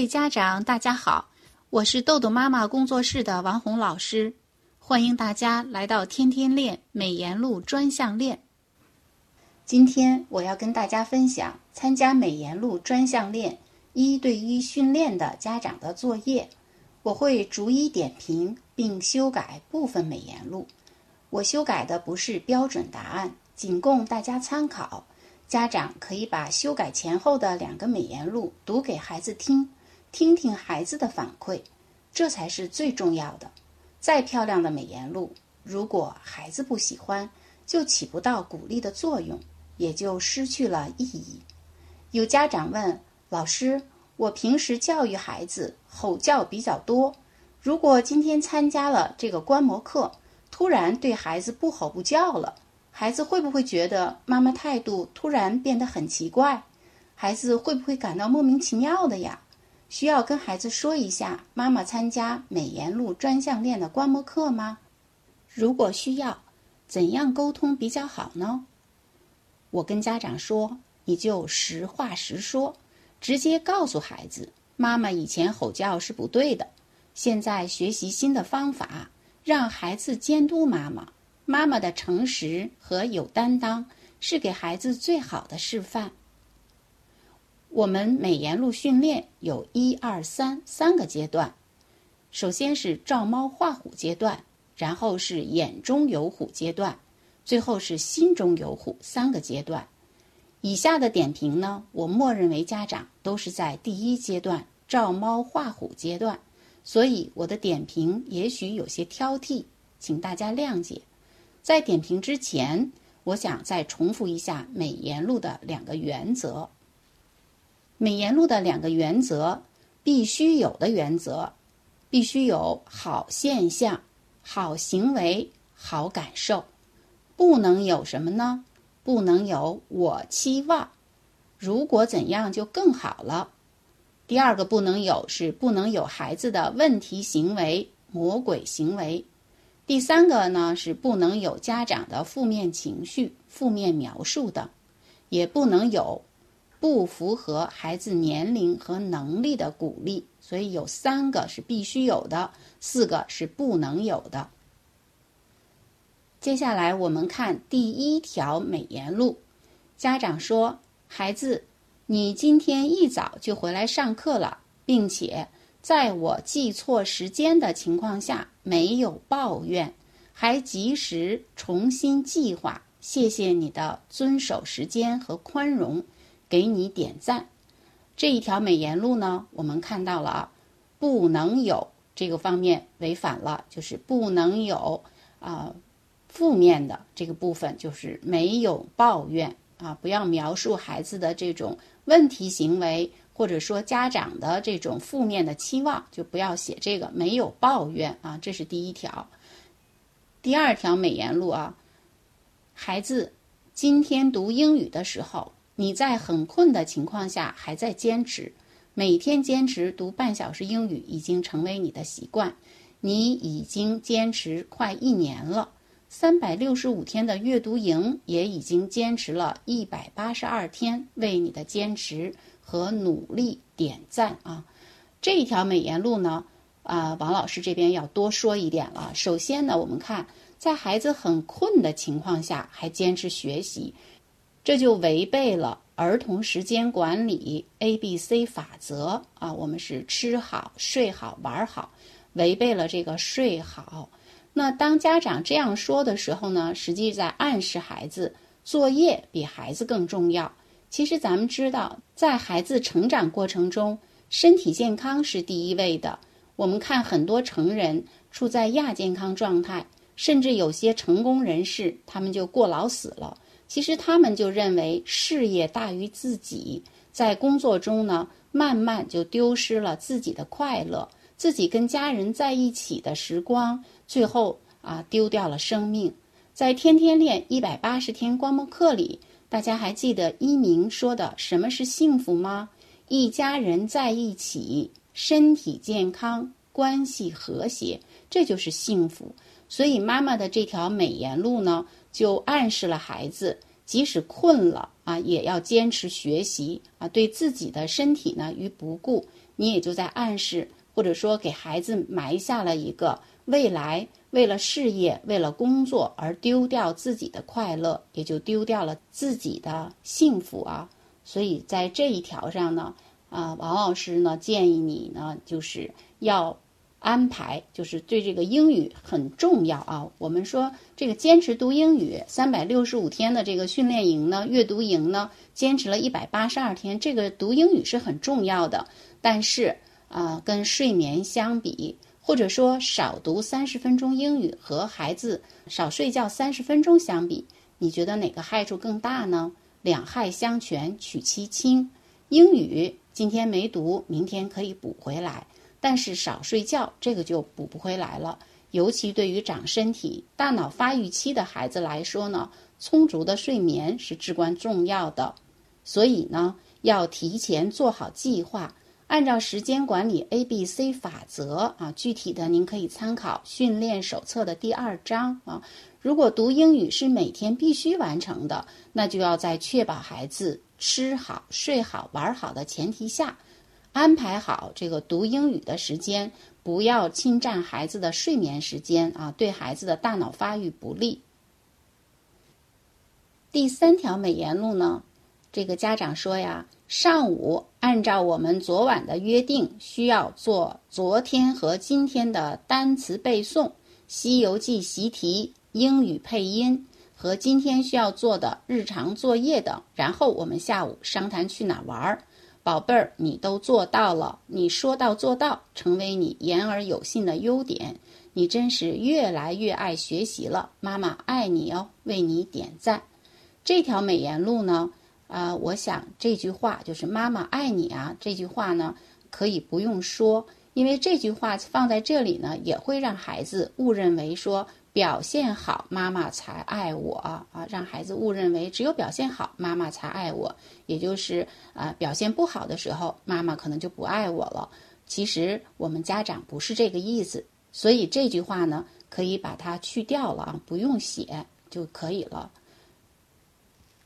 各位家长，大家好，我是豆豆妈妈工作室的王红老师，欢迎大家来到天天练美颜录专项练。今天我要跟大家分享参加美颜录专项练一对一训练的家长的作业，我会逐一点评并修改部分美颜录。我修改的不是标准答案，仅供大家参考。家长可以把修改前后的两个美颜录读给孩子听，听听孩子的反馈，这才是最重要的。再漂亮的美颜录，如果孩子不喜欢，就起不到鼓励的作用，也就失去了意义。有家长问老师：“我平时教育孩子吼叫比较多，如果今天参加了这个观摩课，突然对孩子不吼不叫了？”孩子会不会觉得妈妈态度突然变得很奇怪？孩子会不会感到莫名其妙的呀？需要跟孩子说一下妈妈参加美颜录专项练的观摩课吗？如果需要，怎样沟通比较好呢？我跟家长说，你就实话实说，直接告诉孩子，妈妈以前吼叫是不对的，现在学习新的方法，让孩子监督妈妈。妈妈的诚实和有担当是给孩子最好的示范。我们美颜录训练有一二三三个阶段，首先是照猫画虎阶段，然后是眼中有虎阶段，最后是心中有虎三个阶段。以下的点评呢，我默认为家长都是在第一阶段照猫画虎阶段，所以我的点评也许有些挑剔，请大家谅解。在点评之前，我想再重复一下美颜录的两个原则。美颜录的两个原则，必须有的原则，必须有好现象、好行为、好感受，不能有什么呢？不能有我期望，如果怎样就更好了。第二个不能有是不能有孩子的问题行为、魔鬼行为。第三个呢是不能有家长的负面情绪、负面描述等，也不能有不符合孩子年龄和能力的鼓励。所以有三个是必须有的，四个是不能有的。接下来我们看第一条美言录。家长说：“孩子，你今天一早就回来上课了，并且。”在我记错时间的情况下，没有抱怨，还及时重新计划。谢谢你的遵守时间和宽容，给你点赞。这一条美言录呢，我们看到了啊，不能有这个方面违反了，就是不能有啊负面的这个部分，就是没有抱怨啊，不要描述孩子的这种问题行为。或者说家长的这种负面的期望，就不要写这个没有抱怨啊，这是第一条。第二条美言录啊，孩子，今天读英语的时候，你在很困的情况下还在坚持，每天坚持读半小时英语已经成为你的习惯，你已经坚持快一年了，三百六十五天的阅读营也已经坚持了一百八十二天，为你的坚持。和努力点赞啊！这一条美言录呢，啊，王老师这边要多说一点了。首先呢，我们看在孩子很困的情况下还坚持学习，这就违背了儿童时间管理 A B C 法则啊。我们是吃好、睡好、玩好，违背了这个睡好。那当家长这样说的时候呢，实际在暗示孩子作业比孩子更重要。其实咱们知道，在孩子成长过程中，身体健康是第一位的。我们看很多成人处在亚健康状态，甚至有些成功人士，他们就过劳死了。其实他们就认为事业大于自己，在工作中呢，慢慢就丢失了自己的快乐，自己跟家人在一起的时光，最后啊，丢掉了生命。在天天练一百八十天观摩课里。大家还记得一鸣说的什么是幸福吗？一家人在一起，身体健康，关系和谐，这就是幸福。所以妈妈的这条美言路呢，就暗示了孩子，即使困了啊，也要坚持学习啊，对自己的身体呢于不顾，你也就在暗示或者说给孩子埋下了一个未来为了事业、为了工作而丢掉自己的快乐，也就丢掉了自己的幸福啊。所以在这一条上呢，啊，王老师呢建议你呢，就是要。安排就是对这个英语很重要啊。我们说这个坚持读英语三百六十五天的这个训练营呢，阅读营呢，坚持了一百八十二天。这个读英语是很重要的，但是啊，跟睡眠相比，或者说少读三十分钟英语和孩子少睡觉三十分钟相比，你觉得哪个害处更大呢？两害相权取其轻，英语今天没读，明天可以补回来。但是少睡觉，这个就补不回来了。尤其对于长身体、大脑发育期的孩子来说呢，充足的睡眠是至关重要的。所以呢，要提前做好计划，按照时间管理 A B C 法则啊。具体的您可以参考训练手册的第二章啊。如果读英语是每天必须完成的，那就要在确保孩子吃好、睡好、玩好的前提下。安排好这个读英语的时间，不要侵占孩子的睡眠时间啊，对孩子的大脑发育不利。第三条美言录呢，这个家长说呀，上午按照我们昨晚的约定，需要做昨天和今天的单词背诵、《西游记》习题、英语配音和今天需要做的日常作业等，然后我们下午商谈去哪玩儿。宝贝儿，你都做到了，你说到做到，成为你言而有信的优点。你真是越来越爱学习了，妈妈爱你哦，为你点赞。这条美言录呢，啊，我想这句话就是“妈妈爱你啊”。这句话呢，可以不用说，因为这句话放在这里呢，也会让孩子误认为说。表现好，妈妈才爱我啊！让孩子误认为只有表现好，妈妈才爱我，也就是啊，表现不好的时候，妈妈可能就不爱我了。其实我们家长不是这个意思，所以这句话呢，可以把它去掉了啊，不用写就可以了。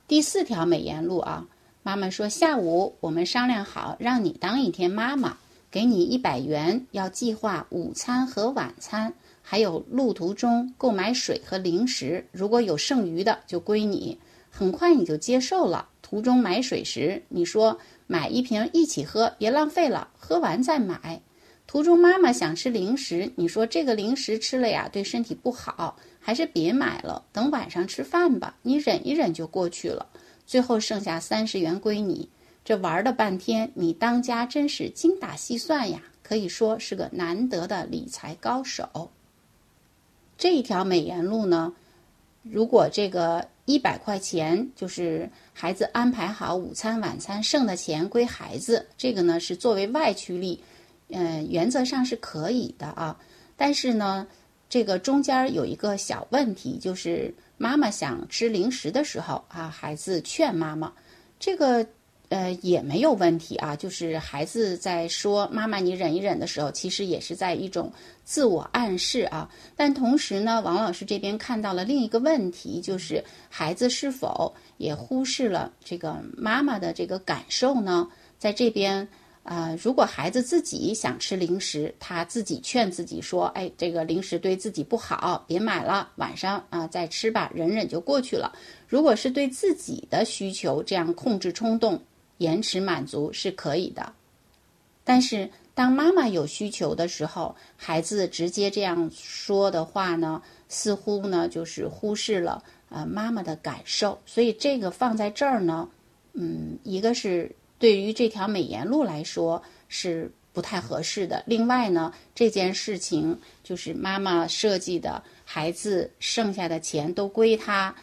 第四条美言录啊，妈妈说下午我们商量好，让你当一天妈妈，给你一百元，要计划午餐和晚餐。还有路途中购买水和零食，如果有剩余的就归你。很快你就接受了。途中买水时，你说买一瓶一起喝，别浪费了，喝完再买。途中妈妈想吃零食，你说这个零食吃了呀对身体不好，还是别买了，等晚上吃饭吧。你忍一忍就过去了。最后剩下三十元归你。这玩了半天，你当家真是精打细算呀，可以说是个难得的理财高手。这一条美颜路呢，如果这个一百块钱就是孩子安排好午餐晚餐剩的钱归孩子，这个呢是作为外驱力，嗯，原则上是可以的啊。但是呢，这个中间有一个小问题，就是妈妈想吃零食的时候啊，孩子劝妈妈，这个。呃，也没有问题啊。就是孩子在说“妈妈，你忍一忍”的时候，其实也是在一种自我暗示啊。但同时呢，王老师这边看到了另一个问题，就是孩子是否也忽视了这个妈妈的这个感受呢？在这边啊，如果孩子自己想吃零食，他自己劝自己说：“哎，这个零食对自己不好，别买了，晚上啊再吃吧，忍忍就过去了。”如果是对自己的需求这样控制冲动。延迟满足是可以的，但是当妈妈有需求的时候，孩子直接这样说的话呢，似乎呢就是忽视了呃妈妈的感受，所以这个放在这儿呢，嗯，一个是对于这条美言录来说是不太合适的。另外呢，这件事情就是妈妈设计的，孩子剩下的钱都归他，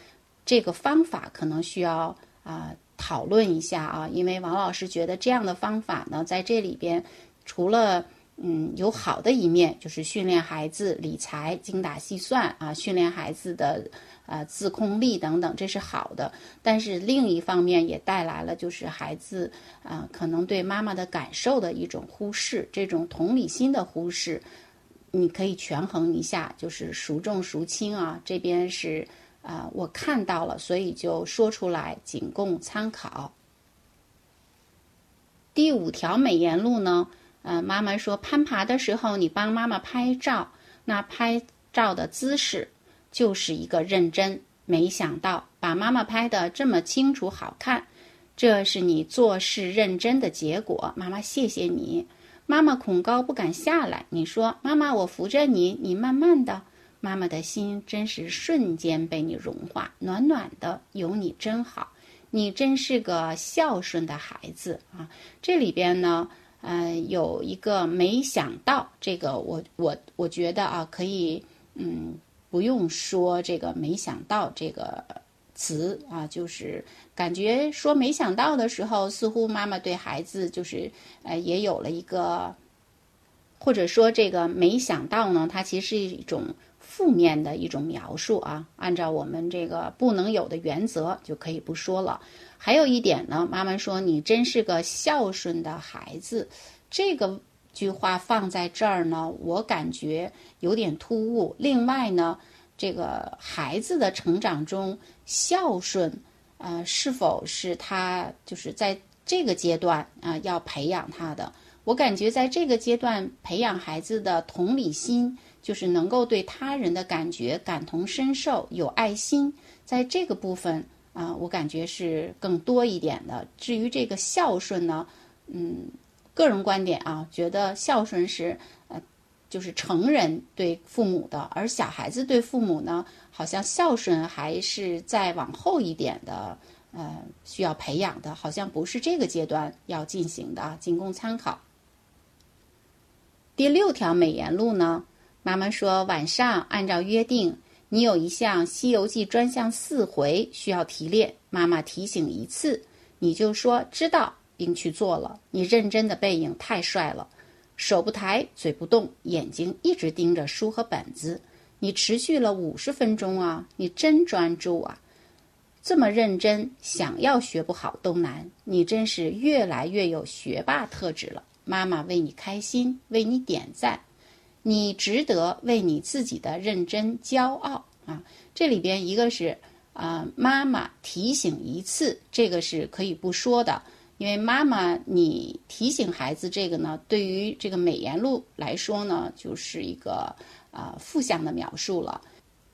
这个方法可能需要啊。讨论一下啊，因为王老师觉得这样的方法呢，在这里边除了嗯有好的一面，就是训练孩子理财、精打细算啊，训练孩子的呃自控力等等，这是好的。但是另一方面也带来了就是孩子啊可能对妈妈的感受的一种忽视，这种同理心的忽视。你可以权衡一下，就是孰重孰轻啊？这边是啊，我看到了，所以就说出来，仅供参考。第五条美言录呢，呃，妈妈说攀爬的时候，你帮妈妈拍照，那拍照的姿势就是一个认真。没想到把妈妈拍的这么清楚好看，这是你做事认真的结果。妈妈谢谢你。妈妈恐高不敢下来，你说妈妈我扶着你，你慢慢的。妈妈的心真是瞬间被你融化，暖暖的，有你真好，你真是个孝顺的孩子啊！这里边呢，呃，有一个没想到，这个我我我觉得啊，可以，嗯，不用说这个没想到这个词啊，就是感觉说没想到的时候，似乎妈妈对孩子就是呃，也有了一个，或者说这个没想到呢，它其实是一种。负面的一种描述啊，按照我们这个不能有的原则就可以不说了。还有一点呢，妈妈说你真是个孝顺的孩子，这个句话放在这儿呢，我感觉有点突兀。另外呢，这个孩子的成长中孝顺，呃，是否是他就是在这个阶段啊要培养他的？我感觉在这个阶段培养孩子的同理心。就是能够对他人的感觉感同身受，有爱心，在这个部分啊，我感觉是更多一点的。至于这个孝顺呢，嗯，个人观点啊，觉得孝顺是呃，就是成人对父母的，而小孩子对父母呢，好像孝顺还是再往后一点的，呃，需要培养的，好像不是这个阶段要进行的啊，仅供参考。第六条美言录呢？妈妈说：“晚上按照约定，你有一项《西游记》专项四回需要提炼。妈妈提醒一次，你就说知道，并去做了。你认真的背影太帅了，手不抬，嘴不动，眼睛一直盯着书和本子。你持续了五十分钟啊，你真专注啊，这么认真，想要学不好都难。你真是越来越有学霸特质了。妈妈为你开心，为你点赞。”你值得为你自己的认真骄傲啊！这里边一个是啊，妈妈提醒一次，这个是可以不说的，因为妈妈你提醒孩子这个呢，对于这个美言录来说呢，就是一个啊负向的描述了。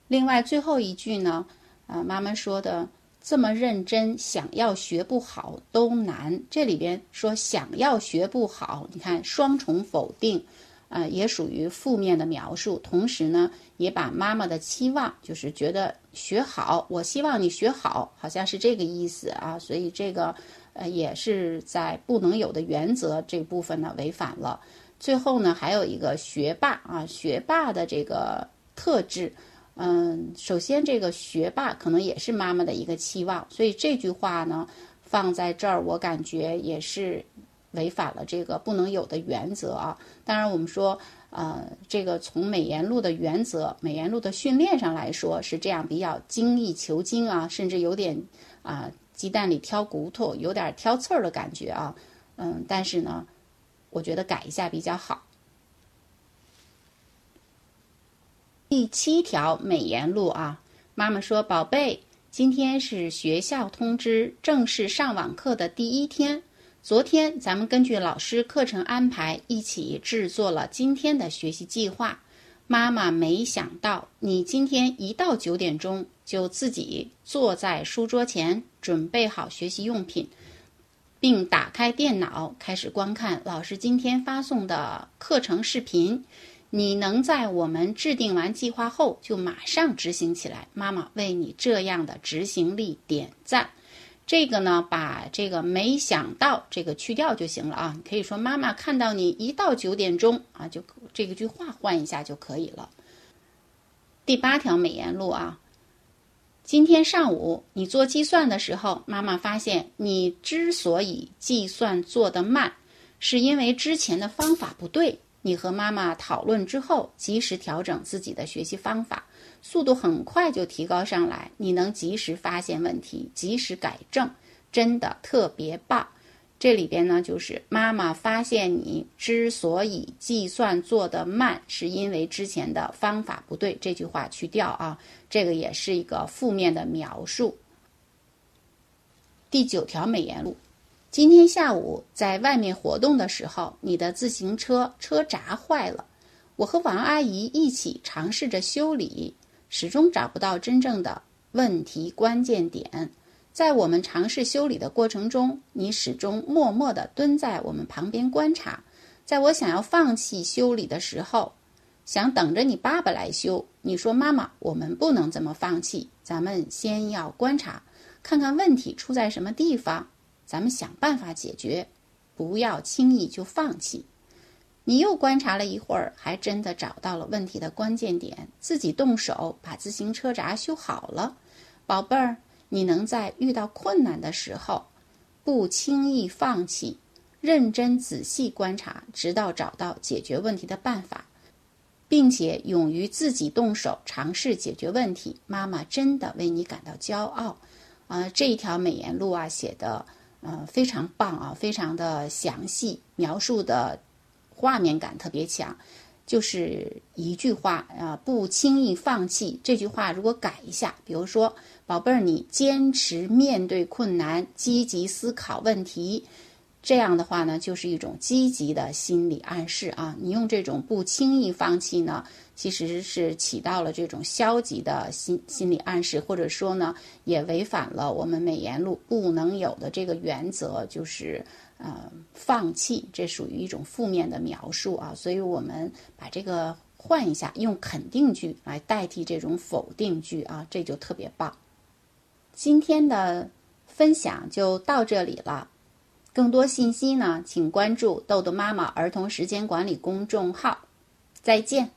另外最后一句呢，啊妈妈说的这么认真，想要学不好都难。这里边说想要学不好，你看双重否定。啊，也属于负面的描述，同时呢，也把妈妈的期望，就是觉得学好，我希望你学好，好像是这个意思啊，所以这个，呃，也是在不能有的原则这部分呢违反了。最后呢，还有一个学霸啊，学霸的这个特质，嗯，首先这个学霸可能也是妈妈的一个期望，所以这句话呢放在这儿，我感觉也是。违反了这个不能有的原则啊！当然，我们说，呃，这个从美颜录的原则、美颜录的训练上来说是这样，比较精益求精啊，甚至有点啊鸡蛋里挑骨头，有点挑刺儿的感觉啊。嗯，但是呢，我觉得改一下比较好。第七条美颜录啊，妈妈说：“宝贝，今天是学校通知正式上网课的第一天。”昨天咱们根据老师课程安排一起制作了今天的学习计划。妈妈没想到你今天一到九点钟就自己坐在书桌前准备好学习用品，并打开电脑开始观看老师今天发送的课程视频。你能在我们制定完计划后就马上执行起来，妈妈为你这样的执行力点赞。这个呢，把这个没想到这个去掉就行了啊。你可以说妈妈看到你一到九点钟啊，就这个句话换一下就可以了。第八条美言录啊，今天上午你做计算的时候，妈妈发现你之所以计算做得慢，是因为之前的方法不对。你和妈妈讨论之后，及时调整自己的学习方法。速度很快就提高上来，你能及时发现问题，及时改正，真的特别棒。这里边呢，就是妈妈发现你之所以计算做得慢，是因为之前的方法不对。这句话去掉啊，这个也是一个负面的描述。第九条美言录：今天下午在外面活动的时候，你的自行车车闸坏了，我和王阿姨一起尝试着修理，始终找不到真正的问题关键点。在我们尝试修理的过程中，你始终默默地蹲在我们旁边观察。在我想要放弃修理的时候，想等着你爸爸来修，你说：“妈妈，我们不能这么放弃，咱们先要观察，看看问题出在什么地方，咱们想办法解决，不要轻易就放弃。”你又观察了一会儿，还真的找到了问题的关键点，自己动手把自行车闸修好了，宝贝儿。你能在遇到困难的时候，不轻易放弃，认真仔细观察，直到找到解决问题的办法，并且勇于自己动手尝试解决问题，妈妈真的为你感到骄傲。啊，这一条美言录啊，写的嗯非常棒啊，非常的详细，描述的画面感特别强。就是一句话啊，不轻易放弃。这句话如果改一下，比如说，宝贝儿，你坚持面对困难，积极思考问题，这样的话呢，就是一种积极的心理暗示啊。你用这种不轻易放弃呢，其实是起到了这种消极的心心理暗示，或者说呢，也违反了我们美颜录不能有的这个原则，就是。呃，放弃，这属于一种负面的描述啊，所以我们把这个换一下，用肯定句来代替这种否定句啊，这就特别棒。今天的分享就到这里了，更多信息呢，请关注豆豆妈妈儿童时间管理公众号。再见。